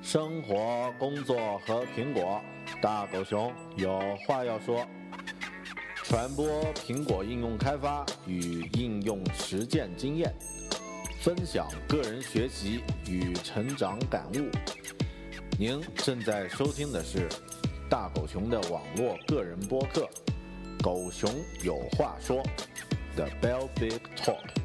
生活、工作和苹果，大狗熊有话要说。传播苹果应用开发与应用实践经验，分享个人学习与成长感悟。您正在收听的是大狗熊的网络个人播客《狗熊有话说》The Bell Big Talk。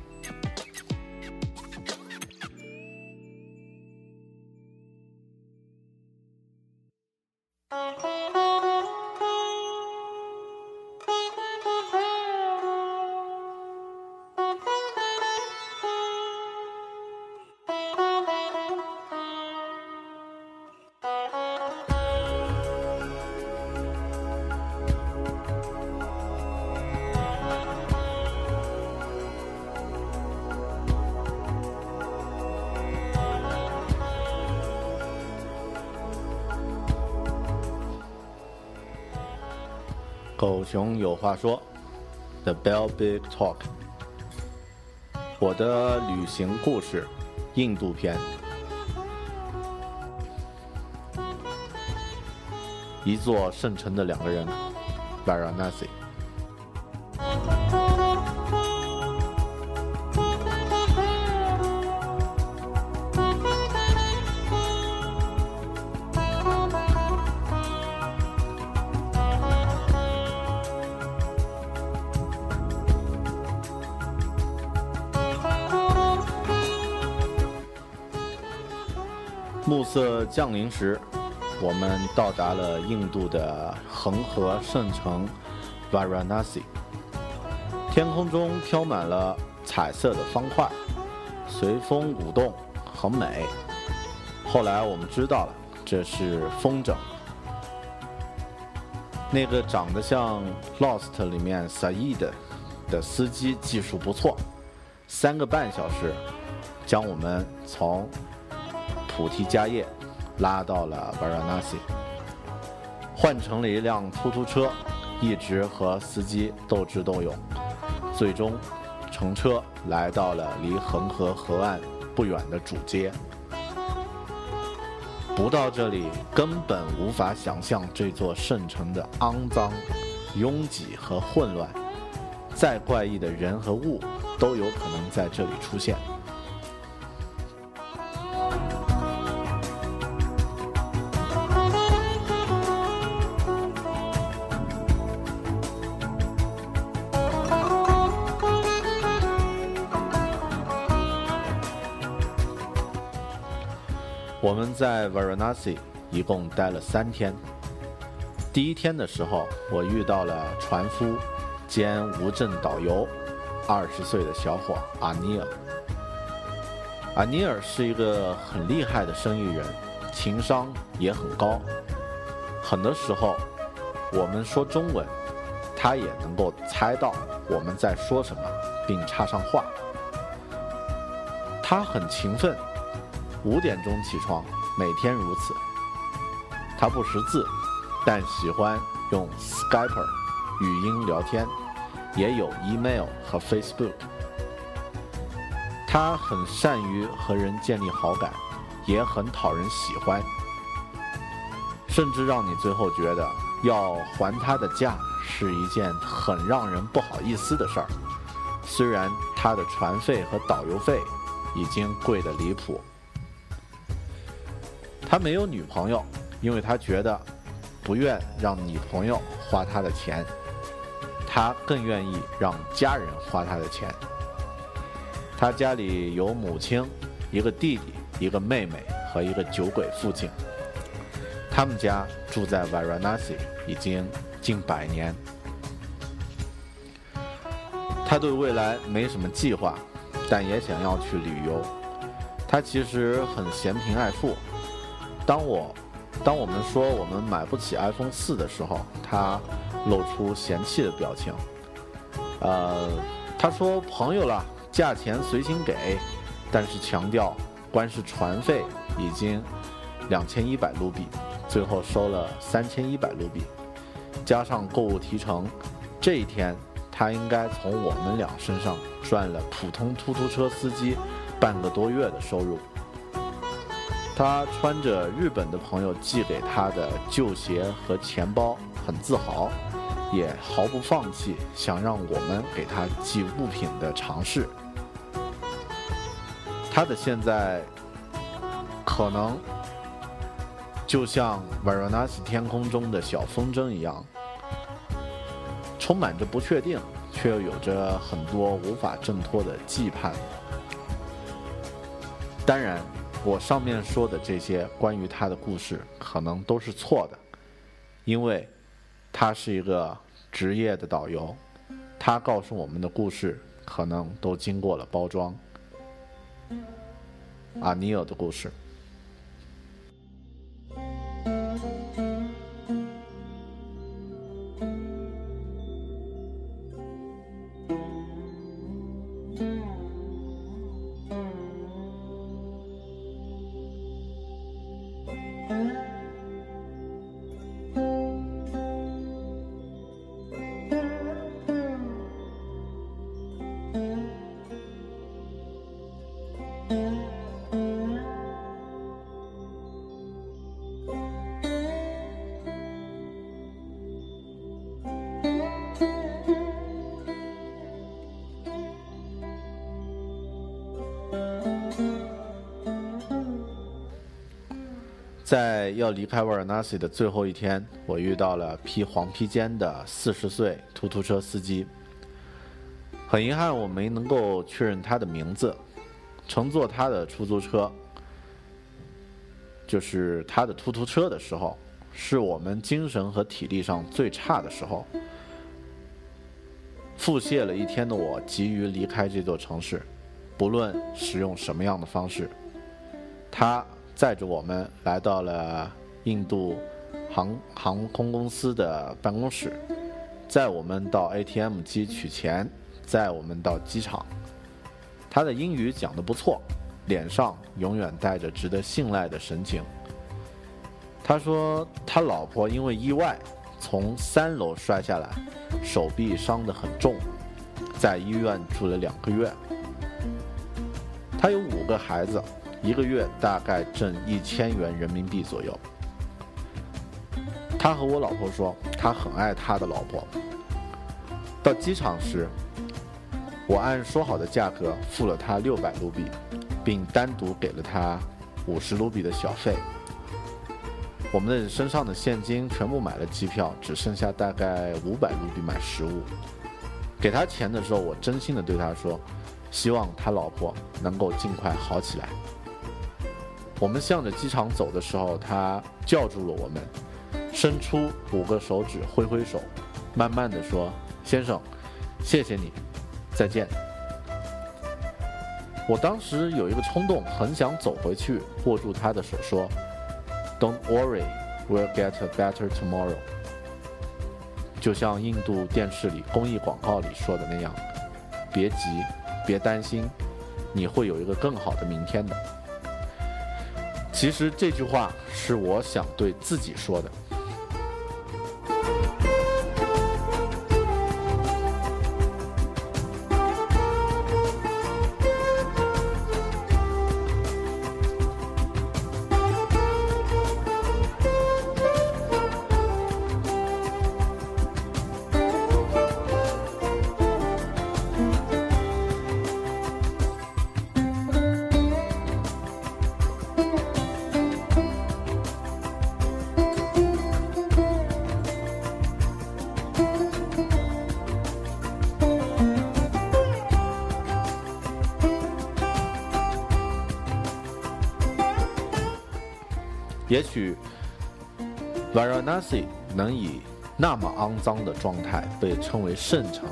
狗熊有话说，The Bell Big Talk，我的旅行故事，印度篇，一座圣城的两个人，Varanasi。暮色降临时，我们到达了印度的恒河圣城 Varanasi。天空中飘满了彩色的方块，随风舞动，很美。后来我们知道了，这是风筝。那个长得像《Lost》里面 saed 的司机技术不错，三个半小时将我们从。菩提迦叶拉到了 Varanasi，换成了一辆出租车，一直和司机斗智斗勇，最终乘车来到了离恒河河岸不远的主街。不到这里，根本无法想象这座圣城的肮脏、拥挤和混乱。再怪异的人和物都有可能在这里出现。我们在 Varanasi 一共待了三天。第一天的时候，我遇到了船夫兼无证导游，二十岁的小伙阿尼尔。阿尼尔是一个很厉害的生意人，情商也很高。很多时候，我们说中文，他也能够猜到我们在说什么，并插上话。他很勤奋。五点钟起床，每天如此。他不识字，但喜欢用 Skype 语音聊天，也有 email 和 Facebook。他很善于和人建立好感，也很讨人喜欢，甚至让你最后觉得要还他的价是一件很让人不好意思的事儿。虽然他的船费和导游费已经贵得离谱。他没有女朋友，因为他觉得不愿让女朋友花他的钱，他更愿意让家人花他的钱。他家里有母亲、一个弟弟、一个妹妹和一个酒鬼父亲。他们家住在 Varanasi 已经近百年。他对未来没什么计划，但也想要去旅游。他其实很嫌贫爱富。当我，当我们说我们买不起 iPhone 四的时候，他露出嫌弃的表情。呃，他说朋友了，价钱随心给，但是强调光是船费已经两千一百卢比，最后收了三千一百卢比，加上购物提成，这一天他应该从我们俩身上赚了普通出租车司机半个多月的收入。他穿着日本的朋友寄给他的旧鞋和钱包，很自豪，也毫不放弃想让我们给他寄物品的尝试。他的现在可能就像 Varanasi 天空中的小风筝一样，充满着不确定，却又有着很多无法挣脱的羁绊。当然。我上面说的这些关于他的故事，可能都是错的，因为他是一个职业的导游，他告诉我们的故事可能都经过了包装。阿尼尔的故事。在要离开瓦尔纳西的最后一天，我遇到了披黄披肩的四十岁出租车司机。很遗憾，我没能够确认他的名字。乘坐他的出租车，就是他的突突车的时候，是我们精神和体力上最差的时候。腹泻了一天的我，急于离开这座城市，不论使用什么样的方式。他。载着我们来到了印度航航空公司的办公室，载我们到 ATM 机取钱，载我们到机场。他的英语讲得不错，脸上永远带着值得信赖的神情。他说他老婆因为意外从三楼摔下来，手臂伤得很重，在医院住了两个月。他有五个孩子。一个月大概挣一千元人民币左右。他和我老婆说，他很爱他的老婆。到机场时，我按说好的价格付了他六百卢比，并单独给了他五十卢比的小费。我们的身上的现金全部买了机票，只剩下大概五百卢比买食物。给他钱的时候，我真心的对他说，希望他老婆能够尽快好起来。我们向着机场走的时候，他叫住了我们，伸出五个手指挥挥手，慢慢的说：“先生，谢谢你，再见。”我当时有一个冲动，很想走回去握住他的手说：“Don't worry, we'll get a better tomorrow。”就像印度电视里公益广告里说的那样：“别急，别担心，你会有一个更好的明天的。”其实这句话是我想对自己说的。也许，Varanasi 能以那么肮脏的状态被称为圣城，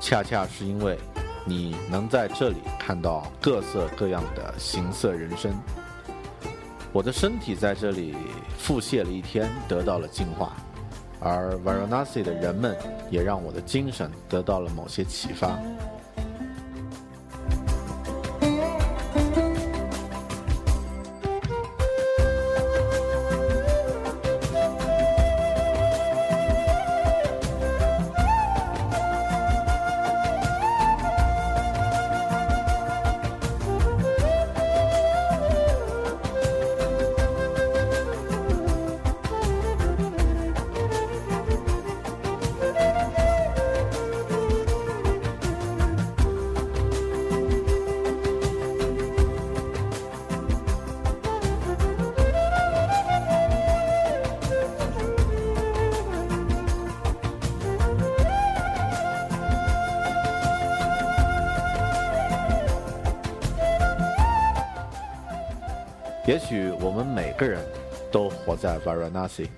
恰恰是因为你能在这里看到各色各样的形色人生。我的身体在这里腹泻了一天，得到了净化，而 Varanasi 的人们也让我的精神得到了某些启发。也许我们每个人都活在 Varanasi，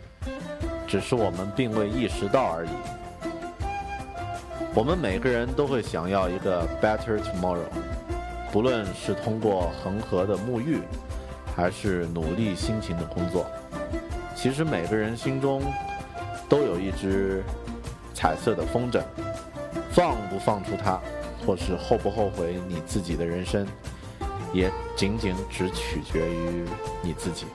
只是我们并未意识到而已。我们每个人都会想要一个 better tomorrow，不论是通过恒河的沐浴，还是努力辛勤的工作。其实每个人心中都有一只彩色的风筝，放不放出它，或是后不后悔你自己的人生，也仅仅只取决于你自己。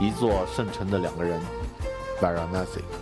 一座圣城的两个人，Varanasi。